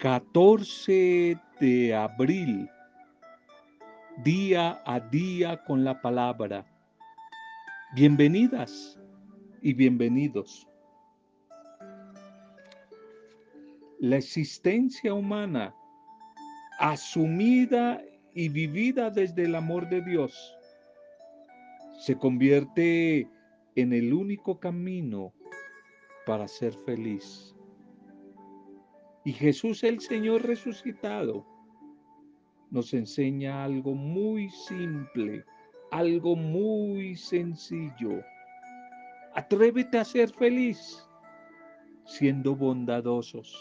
14 de abril, día a día con la palabra. Bienvenidas y bienvenidos. La existencia humana, asumida y vivida desde el amor de Dios, se convierte en el único camino para ser feliz. Y Jesús el Señor resucitado nos enseña algo muy simple, algo muy sencillo. Atrévete a ser feliz siendo bondadosos.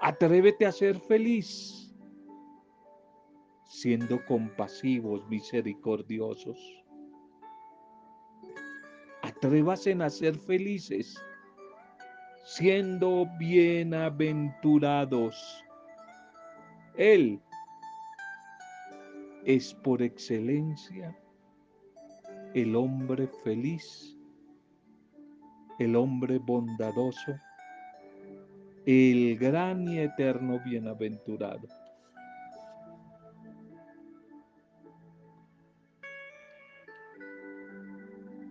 Atrévete a ser feliz siendo compasivos, misericordiosos. Atrévase a ser felices siendo bienaventurados. Él es por excelencia el hombre feliz, el hombre bondadoso, el gran y eterno bienaventurado.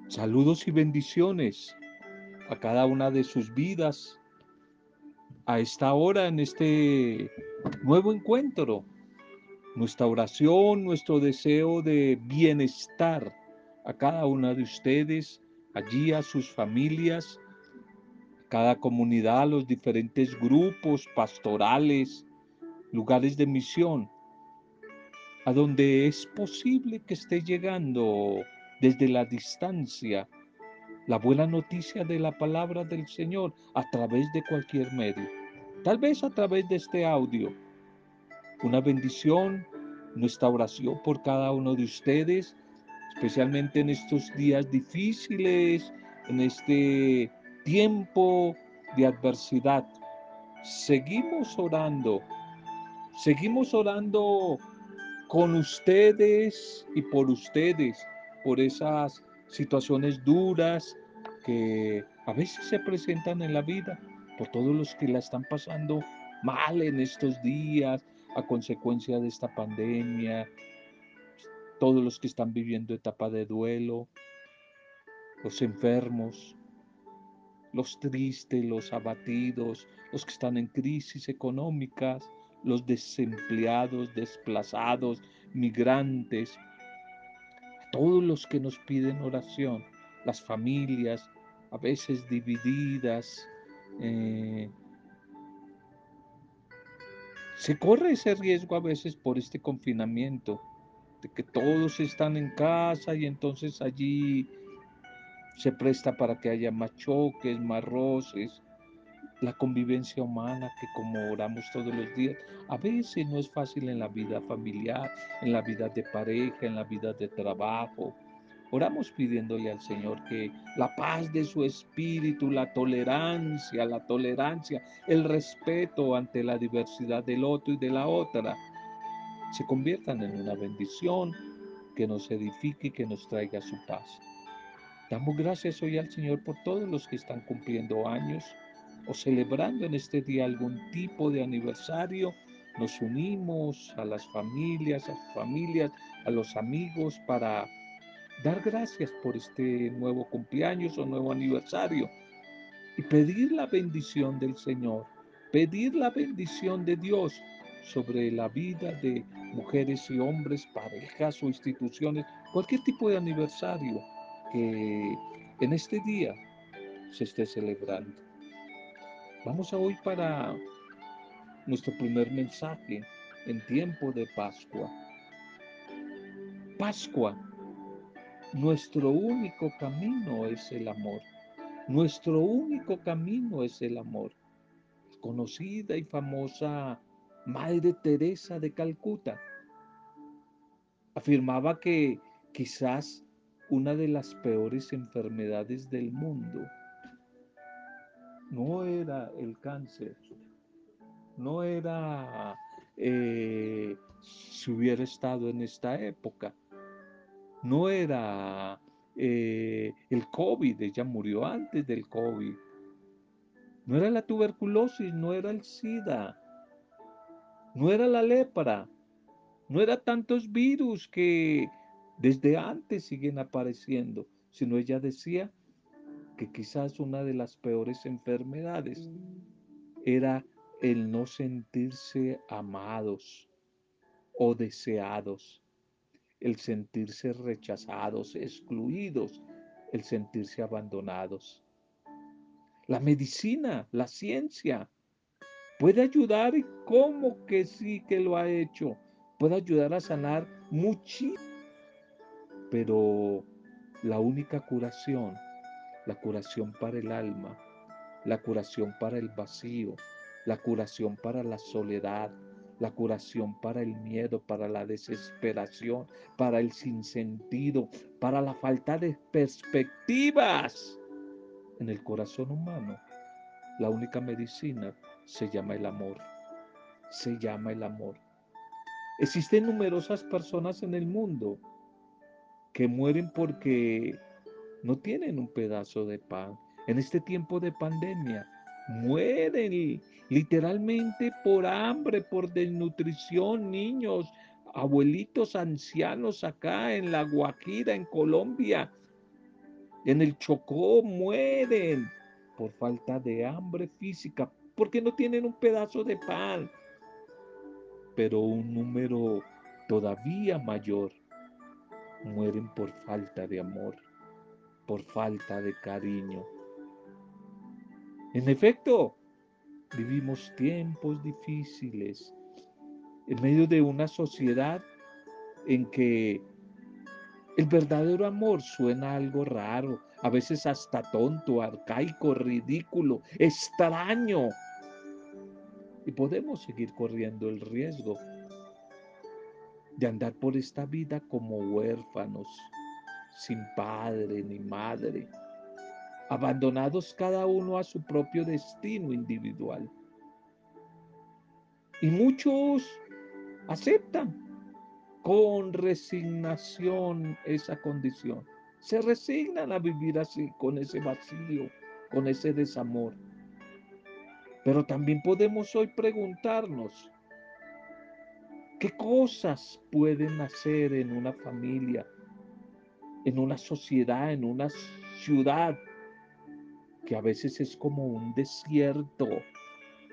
Saludos y bendiciones a cada una de sus vidas a esta hora, en este nuevo encuentro. Nuestra oración, nuestro deseo de bienestar a cada una de ustedes, allí a sus familias, cada comunidad, los diferentes grupos pastorales, lugares de misión, a donde es posible que esté llegando desde la distancia la buena noticia de la palabra del Señor a través de cualquier medio. Tal vez a través de este audio. Una bendición, nuestra oración por cada uno de ustedes, especialmente en estos días difíciles, en este tiempo de adversidad. Seguimos orando, seguimos orando con ustedes y por ustedes, por esas situaciones duras que a veces se presentan en la vida, por todos los que la están pasando mal en estos días a consecuencia de esta pandemia, todos los que están viviendo etapa de duelo, los enfermos, los tristes, los abatidos, los que están en crisis económicas, los desempleados, desplazados, migrantes, todos los que nos piden oración, las familias a veces divididas. Eh, se corre ese riesgo a veces por este confinamiento, de que todos están en casa y entonces allí se presta para que haya más choques, más roces, la convivencia humana que como oramos todos los días, a veces no es fácil en la vida familiar, en la vida de pareja, en la vida de trabajo. Oramos pidiéndole al Señor que la paz de su espíritu, la tolerancia, la tolerancia, el respeto ante la diversidad del otro y de la otra, se conviertan en una bendición que nos edifique y que nos traiga su paz. Damos gracias hoy al Señor por todos los que están cumpliendo años, o celebrando en este día algún tipo de aniversario, nos unimos a las familias, a familias, a los amigos para dar gracias por este nuevo cumpleaños o nuevo aniversario y pedir la bendición del Señor, pedir la bendición de Dios sobre la vida de mujeres y hombres, parejas o instituciones, cualquier tipo de aniversario que en este día se esté celebrando. Vamos a hoy para nuestro primer mensaje en tiempo de Pascua. Pascua, nuestro único camino es el amor. Nuestro único camino es el amor. Conocida y famosa Madre Teresa de Calcuta afirmaba que quizás una de las peores enfermedades del mundo no era el cáncer, no era eh, si hubiera estado en esta época, no era eh, el COVID, ella murió antes del COVID, no era la tuberculosis, no era el SIDA, No era la lepra, no era tantos virus que desde antes siguen apareciendo, sino ella decía que quizás una de las peores enfermedades era el no sentirse amados o deseados, el sentirse rechazados, excluidos, el sentirse abandonados. La medicina, la ciencia, puede ayudar y cómo que sí que lo ha hecho. Puede ayudar a sanar muchísimo. Pero la única curación, la curación para el alma, la curación para el vacío, la curación para la soledad, la curación para el miedo, para la desesperación, para el sinsentido, para la falta de perspectivas en el corazón humano, la única medicina se llama el amor. Se llama el amor. Existen numerosas personas en el mundo que mueren porque no tienen un pedazo de pan. En este tiempo de pandemia, mueren literalmente por hambre, por desnutrición, niños, abuelitos ancianos acá en La Guajira, en Colombia, en el Chocó mueren por falta de hambre física, porque no tienen un pedazo de pan. Pero un número todavía mayor mueren por falta de amor, por falta de cariño. En efecto, vivimos tiempos difíciles en medio de una sociedad en que el verdadero amor suena algo raro, a veces hasta tonto, arcaico, ridículo, extraño. Y podemos seguir corriendo el riesgo de andar por esta vida como huérfanos, sin padre ni madre, abandonados cada uno a su propio destino individual. Y muchos aceptan con resignación esa condición. Se resignan a vivir así, con ese vacío, con ese desamor. Pero también podemos hoy preguntarnos, ¿qué cosas pueden hacer en una familia, en una sociedad, en una ciudad, que a veces es como un desierto,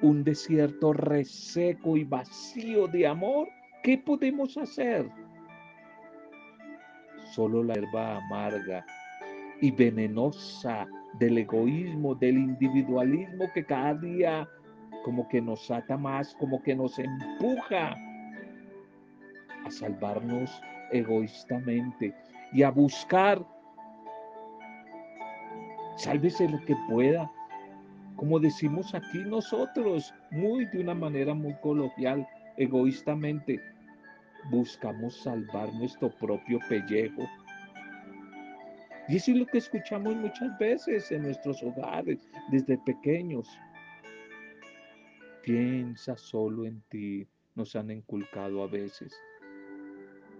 un desierto reseco y vacío de amor? ¿Qué podemos hacer? Solo la herba amarga y venenosa del egoísmo, del individualismo que cada día como que nos ata más, como que nos empuja a salvarnos egoístamente y a buscar, sálvese lo que pueda, como decimos aquí nosotros, muy de una manera muy coloquial, egoístamente, buscamos salvar nuestro propio pellejo. Y eso es lo que escuchamos muchas veces en nuestros hogares desde pequeños. Piensa solo en ti, nos han inculcado a veces.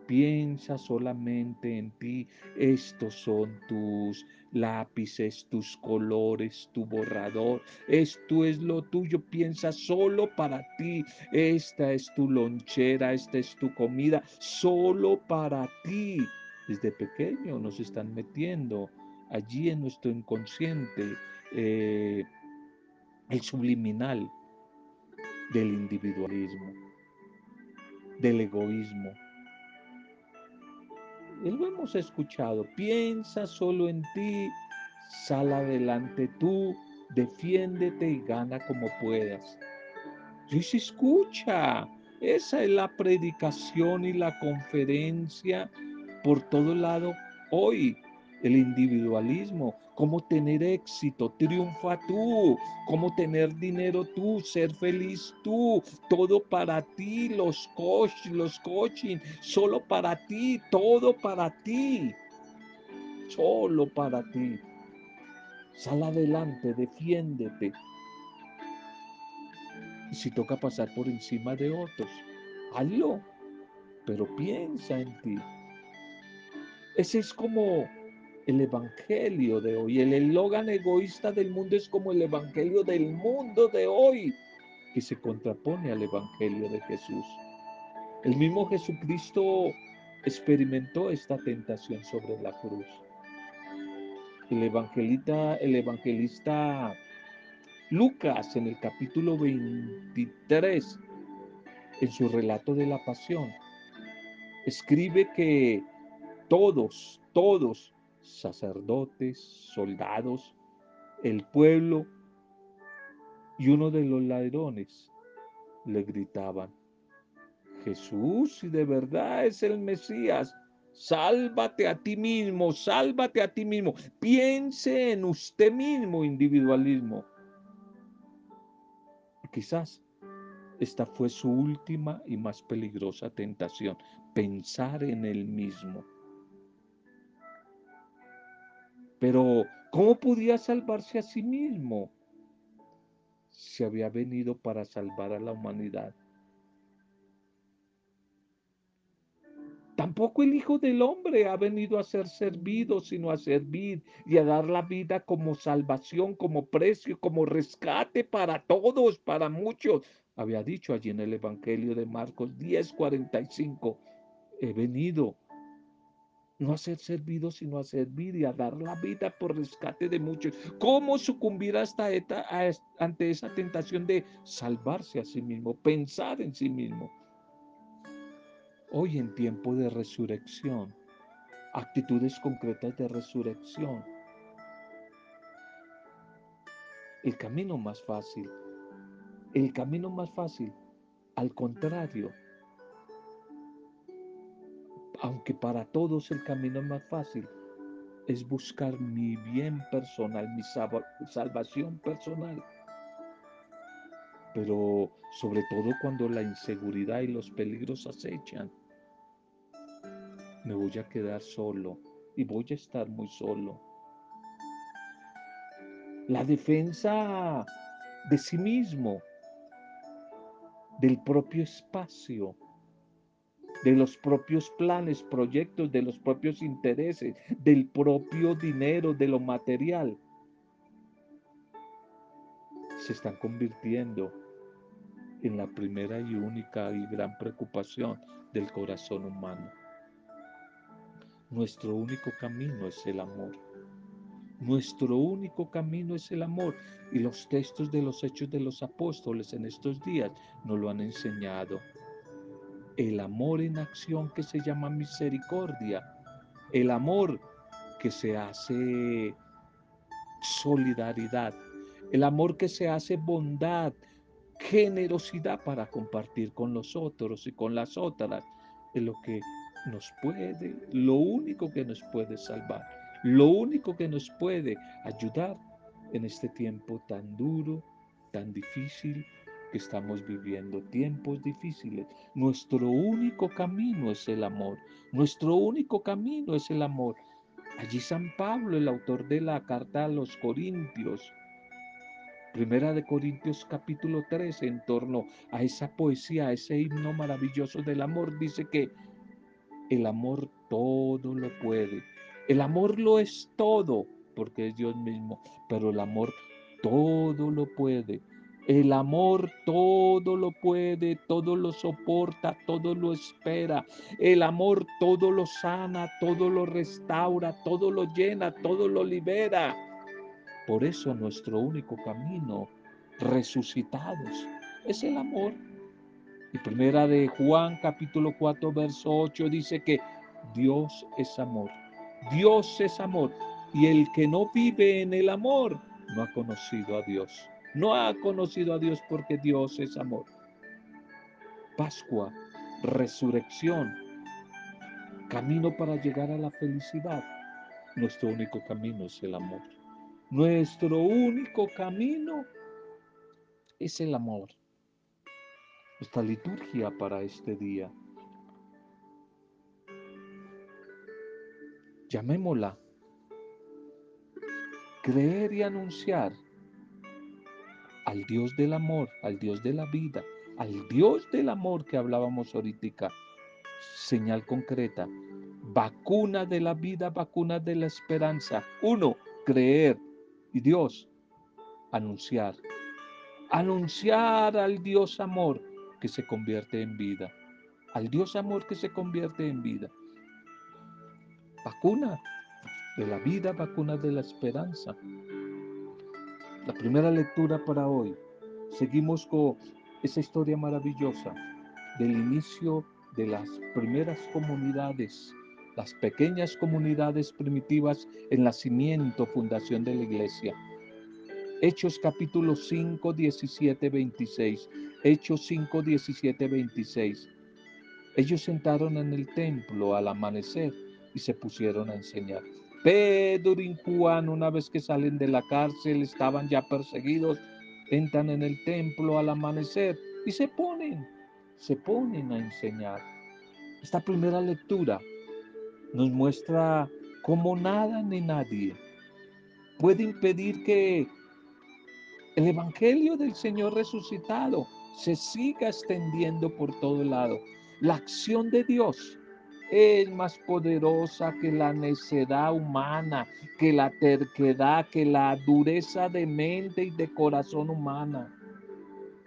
Piensa solamente en ti. Estos son tus lápices, tus colores, tu borrador. Esto es lo tuyo. Piensa solo para ti. Esta es tu lonchera, esta es tu comida, solo para ti. Desde pequeño nos están metiendo allí en nuestro inconsciente eh, el subliminal del individualismo, del egoísmo lo hemos escuchado. Piensa solo en ti, sal adelante tú, defiéndete y gana como puedas. Se escucha. Esa es la predicación y la conferencia por todo lado hoy el individualismo, cómo tener éxito, triunfa tú, cómo tener dinero tú, ser feliz tú, todo para ti, los coach, los coaching, solo para ti, todo para ti, solo para ti. Sal adelante, defiéndete. Y si toca pasar por encima de otros, hazlo, pero piensa en ti. Ese es como el evangelio de hoy. El eslogan egoísta del mundo es como el evangelio del mundo de hoy. que se contrapone al Evangelio de Jesús. El mismo Jesucristo experimentó esta tentación sobre la cruz. El evangelista, el evangelista Lucas en el capítulo 23, en su relato de la pasión, escribe que todos, todos, sacerdotes, soldados, el pueblo y uno de los ladrones le gritaban, Jesús, si de verdad es el Mesías, sálvate a ti mismo, sálvate a ti mismo, piense en usted mismo, individualismo. Quizás esta fue su última y más peligrosa tentación, pensar en él mismo. Pero, ¿cómo podía salvarse a sí mismo? Si había venido para salvar a la humanidad. Tampoco el Hijo del Hombre ha venido a ser servido, sino a servir y a dar la vida como salvación, como precio, como rescate para todos, para muchos. Había dicho allí en el Evangelio de Marcos 10:45, he venido no a ser servido, sino a servir y a dar la vida por rescate de muchos. ¿Cómo sucumbir hasta ante esa tentación de salvarse a sí mismo, pensar en sí mismo? Hoy en tiempo de resurrección, actitudes concretas de resurrección. El camino más fácil, el camino más fácil, al contrario, aunque para todos el camino más fácil es buscar mi bien personal, mi salvación personal. Pero sobre todo cuando la inseguridad y los peligros acechan, me voy a quedar solo y voy a estar muy solo. La defensa de sí mismo, del propio espacio, de los propios planes, proyectos, de los propios intereses, del propio dinero, de lo material, se están convirtiendo en la primera y única y gran preocupación del corazón humano. Nuestro único camino es el amor. Nuestro único camino es el amor. Y los textos de los hechos de los apóstoles en estos días nos lo han enseñado. El amor en acción que se llama misericordia. El amor que se hace solidaridad. El amor que se hace bondad, generosidad para compartir con los otros y con las otras. Es lo que nos puede, lo único que nos puede salvar, lo único que nos puede ayudar en este tiempo tan duro, tan difícil estamos viviendo, tiempos difíciles. Nuestro único camino es el amor, nuestro único camino es el amor. Allí San Pablo, el autor de la carta a los Corintios, Primera de Corintios capítulo 13, en torno a esa poesía, a ese himno maravilloso del amor, dice que el amor todo lo puede. El amor lo es todo, porque es Dios mismo, pero el amor todo lo puede. El amor todo lo puede, todo lo soporta, todo lo espera. El amor todo lo sana, todo lo restaura, todo lo llena, todo lo libera. Por eso nuestro único camino, resucitados, es el amor. Y primera de Juan capítulo 4 verso 8 dice que Dios es amor. Dios es amor. Y el que no vive en el amor no ha conocido a Dios. No ha conocido a Dios porque Dios es amor. Pascua, resurrección, camino para llegar a la felicidad. Nuestro único camino es el amor. Nuestro único camino es el amor nuestra liturgia para este día. Llamémosla creer y anunciar al Dios del amor, al Dios de la vida, al Dios del amor que hablábamos ahorita. Señal concreta, vacuna de la vida, vacuna de la esperanza. Uno, creer y Dios, anunciar Anunciar al Dios amor que se convierte en vida. Al Dios amor que se convierte en vida. Vacuna de la vida, vacuna de la esperanza. La primera lectura para hoy. Seguimos con esa historia maravillosa del inicio de las primeras comunidades, las pequeñas comunidades primitivas en nacimiento, fundación de la iglesia. Hechos capítulo 5, 17, 26. Hechos 5, 17, 26. Ellos sentaron en el templo al amanecer y se pusieron a enseñar. Pedro y Juan, una vez que salen de la cárcel, estaban ya perseguidos, entran en el templo al amanecer y se ponen, se ponen a enseñar. Esta primera lectura nos muestra cómo nada ni nadie puede impedir que el Evangelio del Señor resucitado se siga extendiendo por todo lado. La acción de Dios es más poderosa que la necedad humana, que la terquedad, que la dureza de mente y de corazón humana.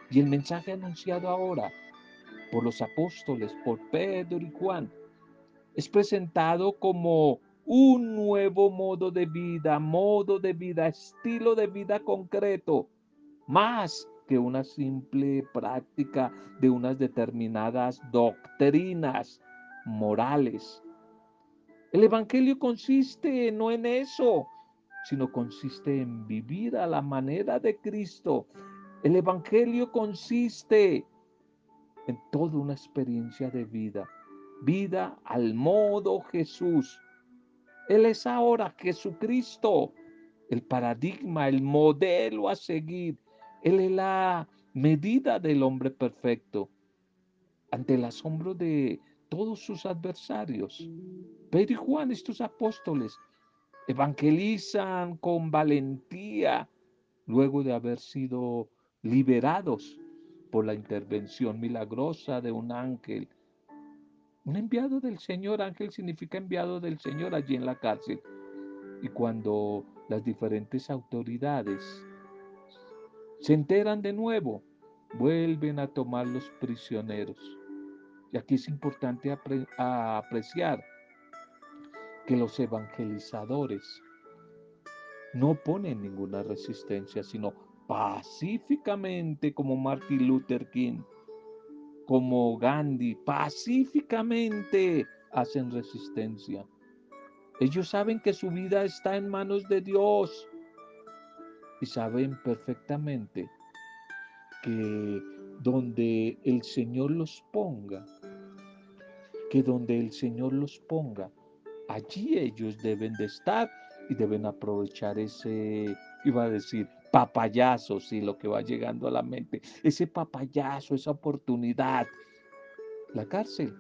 Y el mensaje anunciado ahora por los apóstoles, por Pedro y Juan, es presentado como un nuevo modo de vida, modo de vida, estilo de vida concreto, más que una simple práctica de unas determinadas doctrinas morales. El Evangelio consiste no en eso, sino consiste en vivir a la manera de Cristo. El Evangelio consiste en toda una experiencia de vida, vida al modo Jesús. Él es ahora Jesucristo, el paradigma, el modelo a seguir. Él es la medida del hombre perfecto. Ante el asombro de todos sus adversarios. Pedro y Juan, estos apóstoles, evangelizan con valentía luego de haber sido liberados por la intervención milagrosa de un ángel. Un enviado del Señor, ángel significa enviado del Señor allí en la cárcel. Y cuando las diferentes autoridades se enteran de nuevo, vuelven a tomar los prisioneros. Y aquí es importante apreciar que los evangelizadores no ponen ninguna resistencia, sino pacíficamente como Martin Luther King, como Gandhi, pacíficamente hacen resistencia. Ellos saben que su vida está en manos de Dios y saben perfectamente que donde el Señor los ponga, que donde el Señor los ponga, allí ellos deben de estar y deben aprovechar ese, iba a decir, papayazo, sí, lo que va llegando a la mente, ese papayazo, esa oportunidad, la cárcel,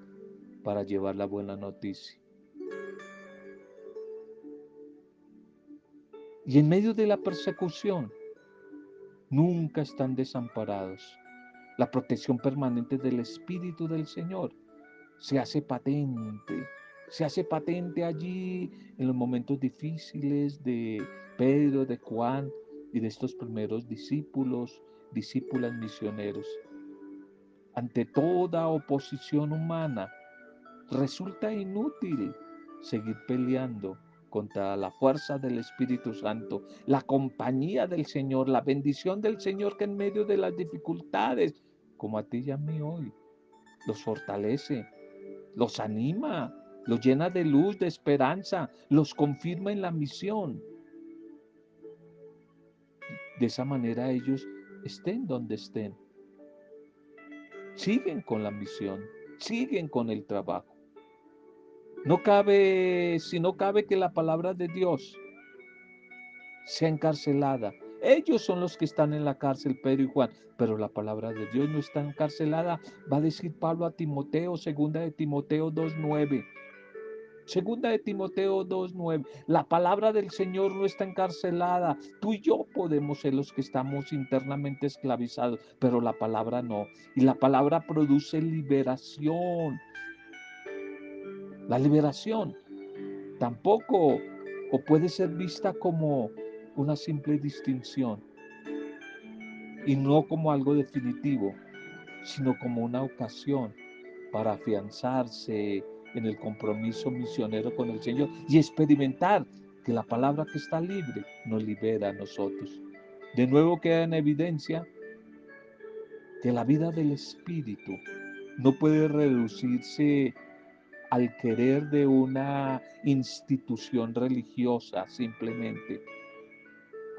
para llevar la buena noticia. Y en medio de la persecución, nunca están desamparados. La protección permanente del Espíritu del Señor se hace patente, se hace patente allí en los momentos difíciles de Pedro, de Juan y de estos primeros discípulos, discípulas misioneros. Ante toda oposición humana, resulta inútil seguir peleando contra la fuerza del Espíritu Santo, la compañía del Señor, la bendición del Señor que en medio de las dificultades, como a ti y a mí hoy, los fortalece, los anima, los llena de luz, de esperanza, los confirma en la misión. De esa manera ellos estén donde estén. Siguen con la misión, siguen con el trabajo. No cabe, si no cabe que la palabra de Dios sea encarcelada. Ellos son los que están en la cárcel, Pedro y Juan, pero la palabra de Dios no está encarcelada. Va a decir Pablo a Timoteo, segunda de Timoteo 2.9. Segunda de Timoteo 2.9. La palabra del Señor no está encarcelada. Tú y yo podemos ser los que estamos internamente esclavizados, pero la palabra no. Y la palabra produce liberación. La liberación tampoco o puede ser vista como una simple distinción. y no como algo definitivo, sino como una ocasión para afianzarse en el compromiso misionero con el Señor y experimentar que la palabra que está libre nos libera a nosotros. De nuevo queda en evidencia que la vida del Espíritu no puede reducirse al querer de una institución religiosa simplemente,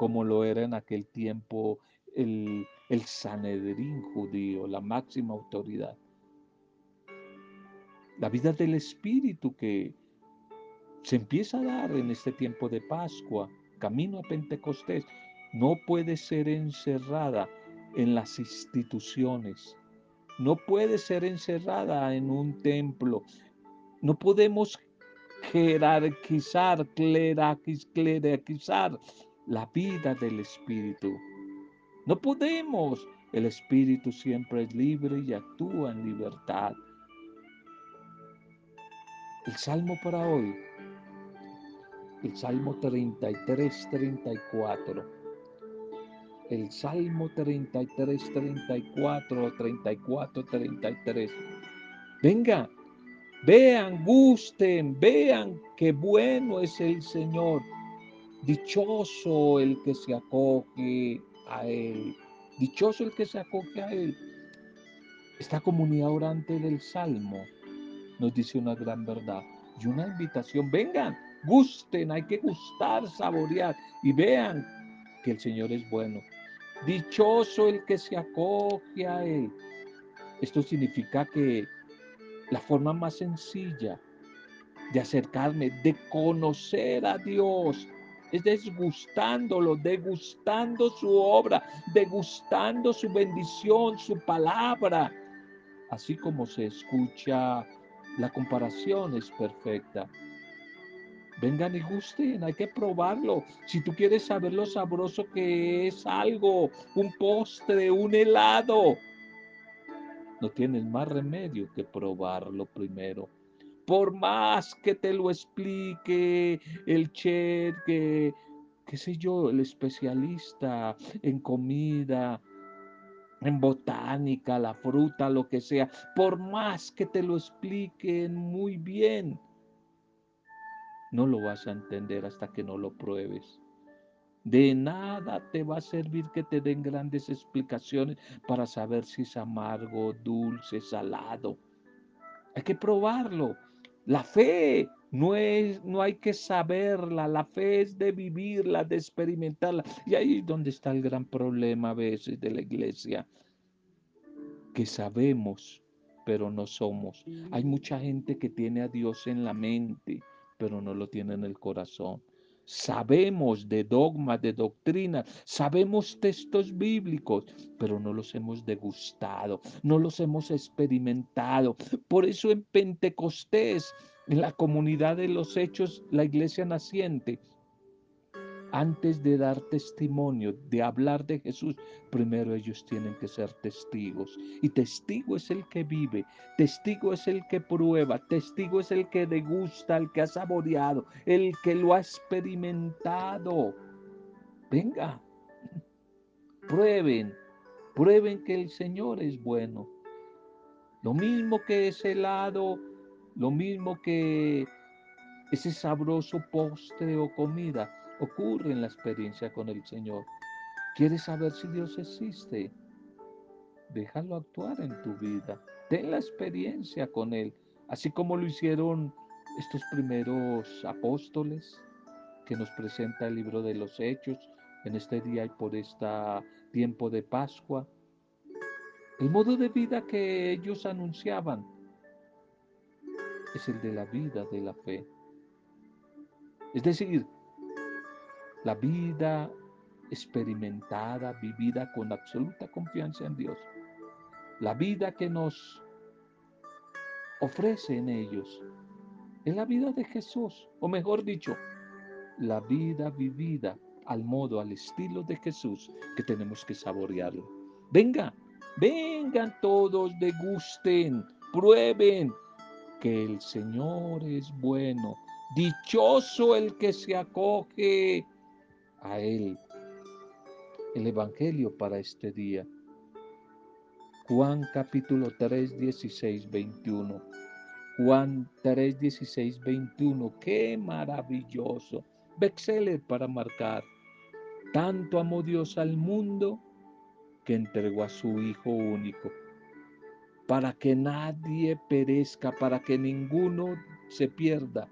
como lo era en aquel tiempo el, el Sanedrín judío, la máxima autoridad. La vida del Espíritu que se empieza a dar en este tiempo de Pascua, camino a Pentecostés, no puede ser encerrada en las instituciones, no puede ser encerrada en un templo, no podemos jerarquizar, clerarquizar la vida del Espíritu. No podemos. El Espíritu siempre es libre y actúa en libertad. El salmo para hoy, el salmo 33, 34. El salmo 33, 34, 34, 33. Venga, vean, gusten, vean qué bueno es el Señor. Dichoso el que se acoge a Él. Dichoso el que se acoge a Él. Esta comunidad orante del Salmo nos dice una gran verdad y una invitación. Vengan, gusten, hay que gustar, saborear y vean que el Señor es bueno. Dichoso el que se acoge a Él. Esto significa que la forma más sencilla de acercarme, de conocer a Dios, es desgustándolo, degustando su obra, degustando su bendición, su palabra. Así como se escucha, la comparación es perfecta. Vengan y gusten, hay que probarlo. Si tú quieres saber lo sabroso que es algo, un postre, un helado, no tienes más remedio que probarlo primero por más que te lo explique el chef, que, qué sé yo, el especialista en comida, en botánica, la fruta, lo que sea, por más que te lo expliquen muy bien, no lo vas a entender hasta que no lo pruebes. De nada te va a servir que te den grandes explicaciones para saber si es amargo, dulce, salado. Hay que probarlo. La fe no es, no hay que saberla, la fe es de vivirla, de experimentarla. Y ahí es donde está el gran problema a veces de la iglesia, que sabemos, pero no somos. Hay mucha gente que tiene a Dios en la mente, pero no lo tiene en el corazón. Sabemos de dogmas, de doctrinas, sabemos textos bíblicos, pero no los hemos degustado, no los hemos experimentado. Por eso en Pentecostés, en la comunidad de los hechos, la iglesia naciente, antes de dar testimonio, de hablar de Jesús, primero ellos tienen que ser testigos. Y testigo es el que vive, testigo es el que prueba, testigo es el que degusta, el que ha saboreado, el que lo ha experimentado. Venga, prueben, prueben que el Señor es bueno. Lo mismo que ese helado, lo mismo que ese sabroso postre o comida ocurre en la experiencia con el Señor. ¿Quieres saber si Dios existe? Déjalo actuar en tu vida. Ten la experiencia con Él, así como lo hicieron estos primeros apóstoles que nos presenta el libro de los Hechos en este día y por este tiempo de Pascua. El modo de vida que ellos anunciaban es el de la vida de la fe. Es decir, la vida experimentada, vivida con absoluta confianza en Dios. La vida que nos ofrece en ellos es la vida de Jesús, o mejor dicho, la vida vivida al modo, al estilo de Jesús, que tenemos que saborearlo. Venga, vengan todos, degusten, prueben que el Señor es bueno. Dichoso el que se acoge a Él. el Evangelio para este día. Juan capítulo 3, 16, 21. Juan 3, 16, 21. Qué maravilloso. Bexeler para marcar. Tanto amó Dios al mundo que entregó a su Hijo único, para que nadie perezca, para que ninguno se pierda,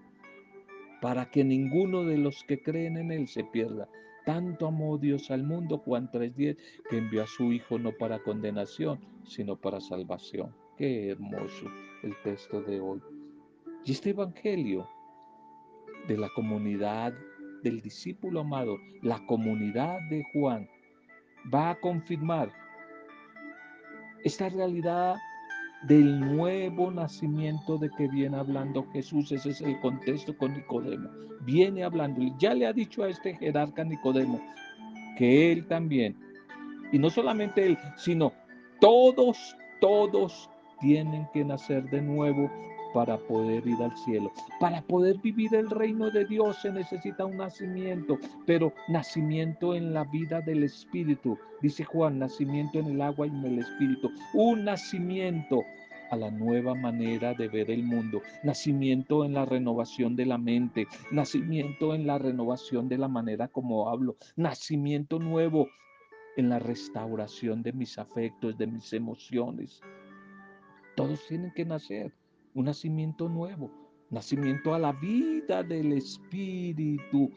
para que ninguno de los que creen en Él se pierda. Tanto amó Dios al mundo, Juan 3:10, que envió a su Hijo no para condenación, sino para salvación. Qué hermoso el texto de hoy. Y este Evangelio de la comunidad del discípulo amado, la comunidad de Juan, va a confirmar esta realidad del nuevo nacimiento de que viene hablando Jesús. Ese es el contexto con Nicodemo. Viene hablando, ya le ha dicho a este jerarca Nicodemo que él también, y no solamente él, sino todos, todos tienen que nacer de nuevo para poder ir al cielo. Para poder vivir el reino de Dios se necesita un nacimiento, pero nacimiento en la vida del Espíritu. Dice Juan, nacimiento en el agua y en el Espíritu. Un nacimiento a la nueva manera de ver el mundo, nacimiento en la renovación de la mente, nacimiento en la renovación de la manera como hablo, nacimiento nuevo en la restauración de mis afectos, de mis emociones. Todos tienen que nacer un nacimiento nuevo, nacimiento a la vida del Espíritu.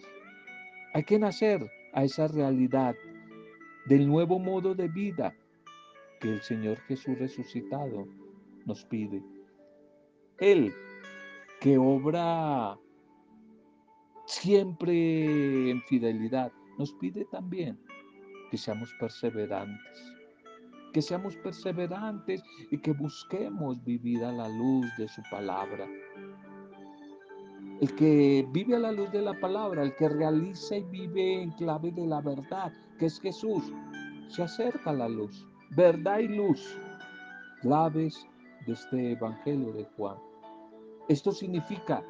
Hay que nacer a esa realidad del nuevo modo de vida que el Señor Jesús resucitado nos pide. Él que obra siempre en fidelidad, nos pide también que seamos perseverantes que seamos perseverantes y que busquemos vivir a la luz de su palabra. El que vive a la luz de la palabra, el que realiza y vive en clave de la verdad, que es Jesús, se acerca a la luz. Verdad y luz, claves de este Evangelio de Juan. Esto significa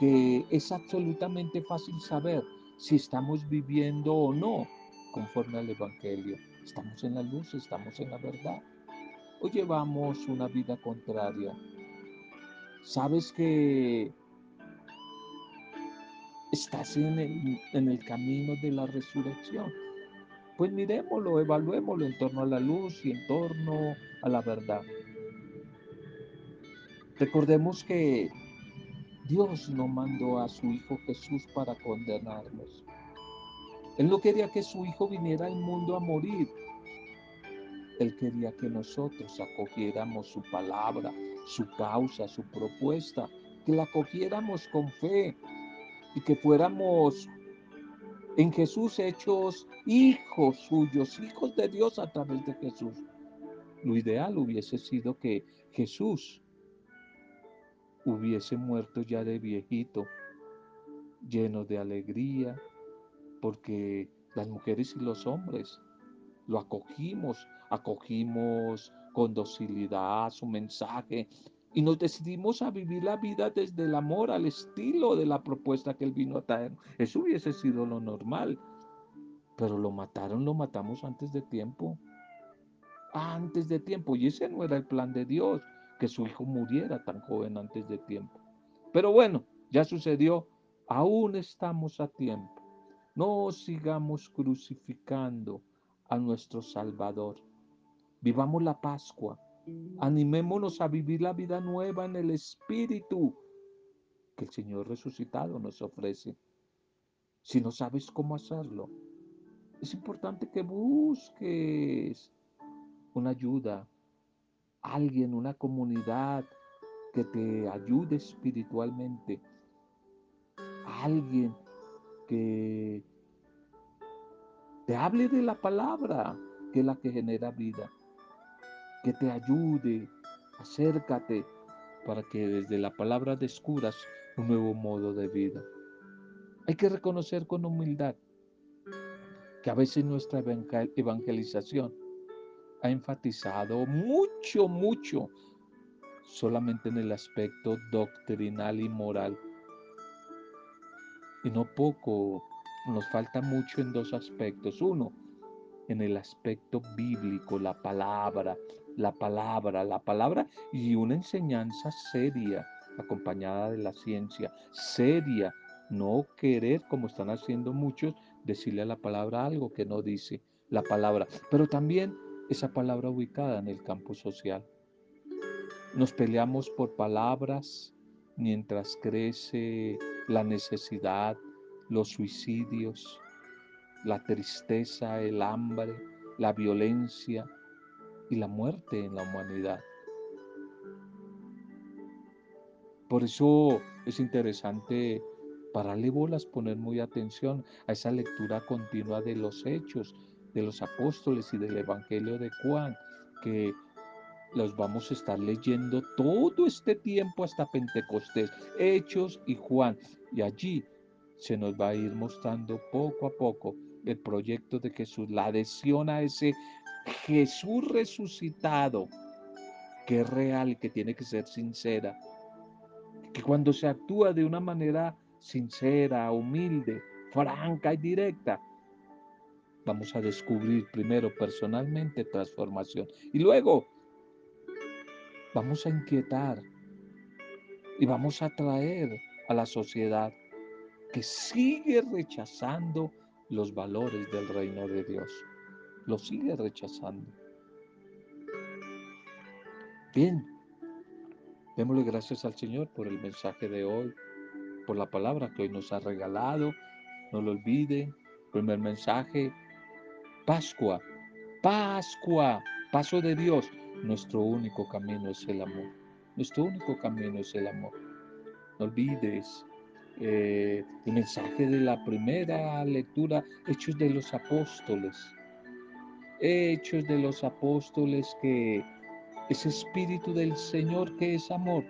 que es absolutamente fácil saber si estamos viviendo o no conforme al Evangelio. Estamos en la luz, estamos en la verdad. O llevamos una vida contraria. Sabes que estás en el, en el camino de la resurrección. Pues miremoslo, evaluémoslo en torno a la luz y en torno a la verdad. Recordemos que Dios no mandó a su Hijo Jesús para condenarnos. Él no quería que su hijo viniera al mundo a morir. Él quería que nosotros acogiéramos su palabra, su causa, su propuesta, que la acogiéramos con fe y que fuéramos en Jesús hechos hijos suyos, hijos de Dios a través de Jesús. Lo ideal hubiese sido que Jesús hubiese muerto ya de viejito, lleno de alegría, porque las mujeres y los hombres lo acogimos, acogimos con docilidad su mensaje y nos decidimos a vivir la vida desde el amor al estilo de la propuesta que él vino a traer. Eso hubiese sido lo normal, pero lo mataron, lo matamos antes de tiempo. Antes de tiempo, y ese no era el plan de Dios, que su hijo muriera tan joven antes de tiempo. Pero bueno, ya sucedió, aún estamos a tiempo. No sigamos crucificando a nuestro Salvador. Vivamos la Pascua. Animémonos a vivir la vida nueva en el Espíritu que el Señor resucitado nos ofrece. Si no sabes cómo hacerlo, es importante que busques una ayuda, alguien, una comunidad que te ayude espiritualmente, alguien te hable de la palabra, que es la que genera vida, que te ayude, acércate para que desde la palabra descubras un nuevo modo de vida. Hay que reconocer con humildad que a veces nuestra evangelización ha enfatizado mucho, mucho solamente en el aspecto doctrinal y moral y no poco, nos falta mucho en dos aspectos. Uno, en el aspecto bíblico, la palabra, la palabra, la palabra y una enseñanza seria, acompañada de la ciencia, seria, no querer, como están haciendo muchos, decirle a la palabra algo que no dice la palabra, pero también esa palabra ubicada en el campo social. Nos peleamos por palabras mientras crece la necesidad, los suicidios, la tristeza, el hambre, la violencia y la muerte en la humanidad. Por eso es interesante pararle bolas, poner muy atención a esa lectura continua de los hechos, de los apóstoles y del Evangelio de Juan, que los vamos a estar leyendo todo este tiempo hasta Pentecostés, Hechos y Juan. Y allí se nos va a ir mostrando poco a poco el proyecto de Jesús, la adhesión a ese Jesús resucitado, que es real que tiene que ser sincera. Que cuando se actúa de una manera sincera, humilde, franca y directa, vamos a descubrir primero personalmente transformación y luego vamos a inquietar y vamos a atraer a la sociedad que sigue rechazando los valores del reino de Dios. Lo sigue rechazando. Bien, démosle gracias al Señor por el mensaje de hoy, por la palabra que hoy nos ha regalado. No lo olvide. Primer mensaje, Pascua, Pascua, paso de Dios. Nuestro único camino es el amor. Nuestro único camino es el amor. No olvides eh, el mensaje de la primera lectura, Hechos de los Apóstoles. Hechos de los Apóstoles que ese espíritu del Señor que es amor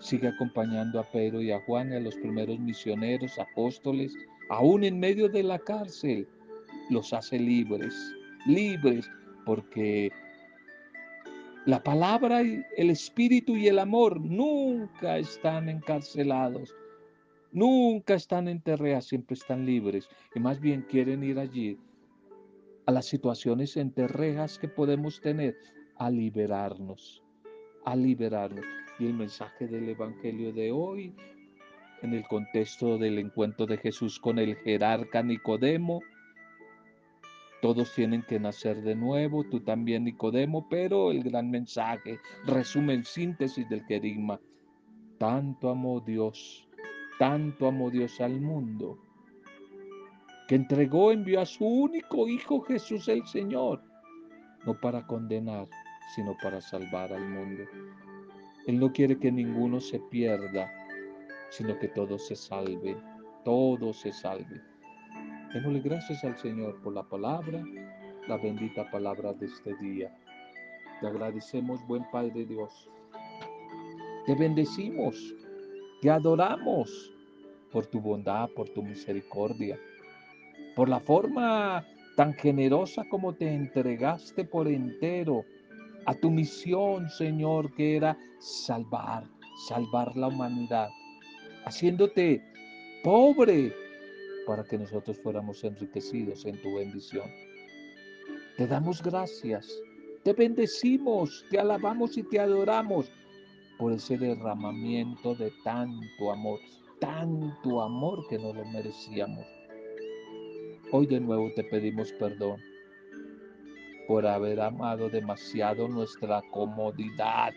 sigue acompañando a Pedro y a Juan a los primeros misioneros, apóstoles, aún en medio de la cárcel, los hace libres, libres, porque la palabra, el espíritu y el amor nunca están encarcelados, Nunca están en siempre están libres y más bien quieren ir allí a las situaciones en terrejas que podemos tener, a liberarnos, a liberarnos. Y el mensaje del Evangelio de hoy, en el contexto del encuentro de Jesús con el jerarca Nicodemo, todos tienen que nacer de nuevo, tú también Nicodemo, pero el gran mensaje, resumen, síntesis del querigma, tanto amó Dios tanto amó Dios al mundo, que entregó, envió a su único Hijo Jesús el Señor, no para condenar, sino para salvar al mundo. Él no quiere que ninguno se pierda, sino que todo se salve, todo se salve. Démosle gracias al Señor por la palabra, la bendita palabra de este día. Te agradecemos, buen Padre Dios. Te bendecimos te adoramos por tu bondad, por tu misericordia, por la forma tan generosa como te entregaste por entero a tu misión, Señor, que era salvar, salvar la humanidad, haciéndote pobre para que nosotros fuéramos enriquecidos en tu bendición. Te damos gracias, te bendecimos, te alabamos y te adoramos por ese derramamiento de tanto amor, tanto amor que no lo merecíamos. Hoy de nuevo te pedimos perdón por haber amado demasiado nuestra comodidad,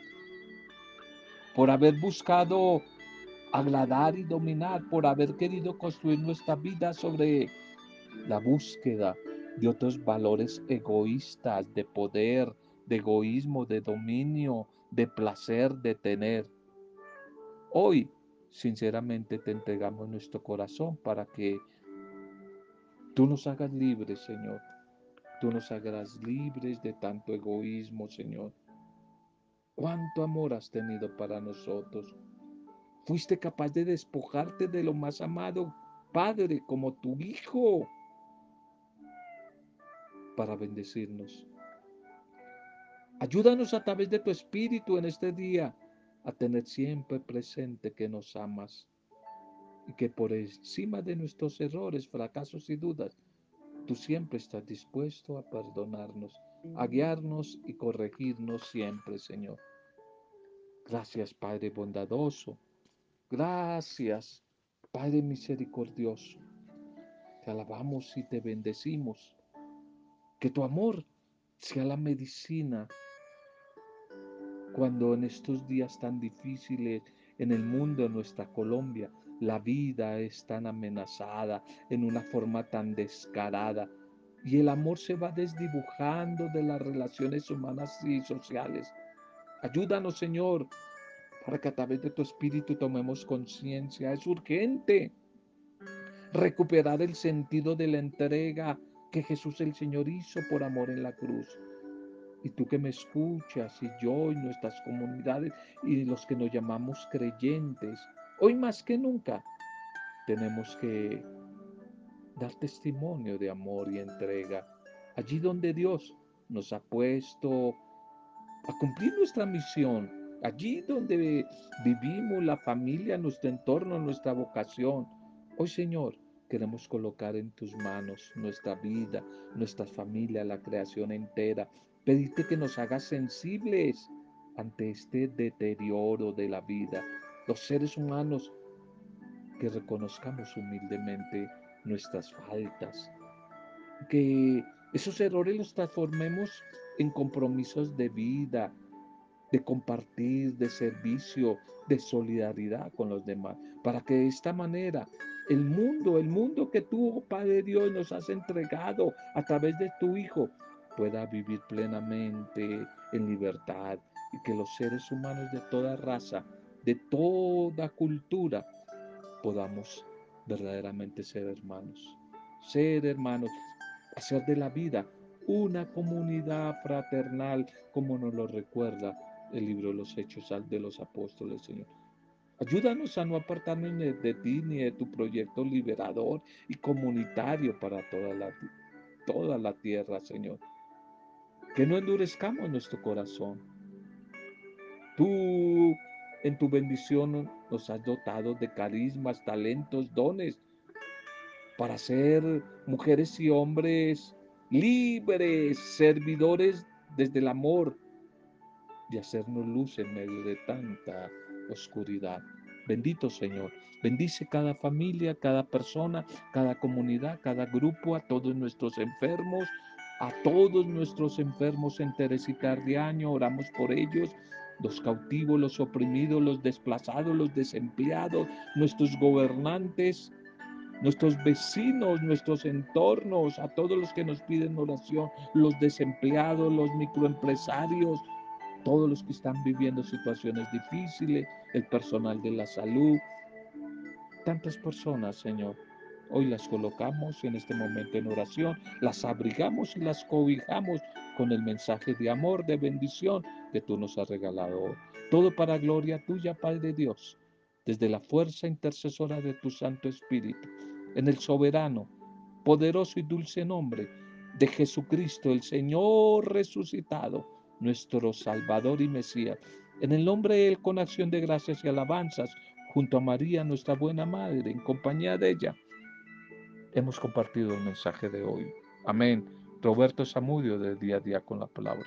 por haber buscado agradar y dominar, por haber querido construir nuestra vida sobre la búsqueda de otros valores egoístas, de poder, de egoísmo, de dominio, de placer, de tener. Hoy, sinceramente, te entregamos nuestro corazón para que tú nos hagas libres, Señor. Tú nos hagas libres de tanto egoísmo, Señor. ¿Cuánto amor has tenido para nosotros? Fuiste capaz de despojarte de lo más amado, Padre, como tu Hijo, para bendecirnos. Ayúdanos a través de tu Espíritu en este día a tener siempre presente que nos amas y que por encima de nuestros errores, fracasos y dudas, tú siempre estás dispuesto a perdonarnos, a guiarnos y corregirnos siempre, Señor. Gracias, Padre bondadoso. Gracias, Padre misericordioso. Te alabamos y te bendecimos. Que tu amor sea la medicina cuando en estos días tan difíciles en el mundo, en nuestra Colombia, la vida es tan amenazada en una forma tan descarada y el amor se va desdibujando de las relaciones humanas y sociales. Ayúdanos, Señor, para que a través de tu Espíritu tomemos conciencia. Es urgente recuperar el sentido de la entrega que Jesús el Señor hizo por amor en la cruz. Y tú que me escuchas, y yo y nuestras comunidades, y los que nos llamamos creyentes, hoy más que nunca tenemos que dar testimonio de amor y entrega. Allí donde Dios nos ha puesto a cumplir nuestra misión, allí donde vivimos la familia, nuestro entorno, nuestra vocación. Hoy, Señor, queremos colocar en tus manos nuestra vida, nuestra familia, la creación entera. Pedirte que nos hagas sensibles ante este deterioro de la vida. Los seres humanos que reconozcamos humildemente nuestras faltas, que esos errores los transformemos en compromisos de vida, de compartir, de servicio, de solidaridad con los demás, para que de esta manera el mundo, el mundo que tú, oh Padre Dios, nos has entregado a través de tu Hijo, pueda vivir plenamente en libertad y que los seres humanos de toda raza, de toda cultura, podamos verdaderamente ser hermanos. Ser hermanos, hacer de la vida una comunidad fraternal como nos lo recuerda el libro de los Hechos de los Apóstoles, Señor. Ayúdanos a no apartarnos de ti ni de tu proyecto liberador y comunitario para toda la, toda la tierra, Señor. Que no endurezcamos nuestro corazón. Tú en tu bendición nos has dotado de carismas, talentos, dones para ser mujeres y hombres libres, servidores desde el amor y hacernos luz en medio de tanta oscuridad. Bendito Señor. Bendice cada familia, cada persona, cada comunidad, cada grupo, a todos nuestros enfermos, a todos nuestros enfermos en Teresita año. Oramos por ellos los cautivos, los oprimidos, los desplazados, los desempleados, nuestros gobernantes, nuestros vecinos, nuestros entornos, a todos los que nos piden oración, los desempleados, los microempresarios, todos los que están viviendo situaciones difíciles, el personal de la salud, tantas personas, Señor. Hoy las colocamos en este momento en oración, las abrigamos y las cobijamos con el mensaje de amor, de bendición que tú nos has regalado Todo para gloria tuya, Padre Dios, desde la fuerza intercesora de tu Santo Espíritu, en el soberano, poderoso y dulce nombre de Jesucristo, el Señor resucitado, nuestro Salvador y Mesías. En el nombre de Él, con acción de gracias y alabanzas, junto a María, nuestra buena Madre, en compañía de ella, hemos compartido el mensaje de hoy. Amén. Roberto Samudio del día a día con la palabra.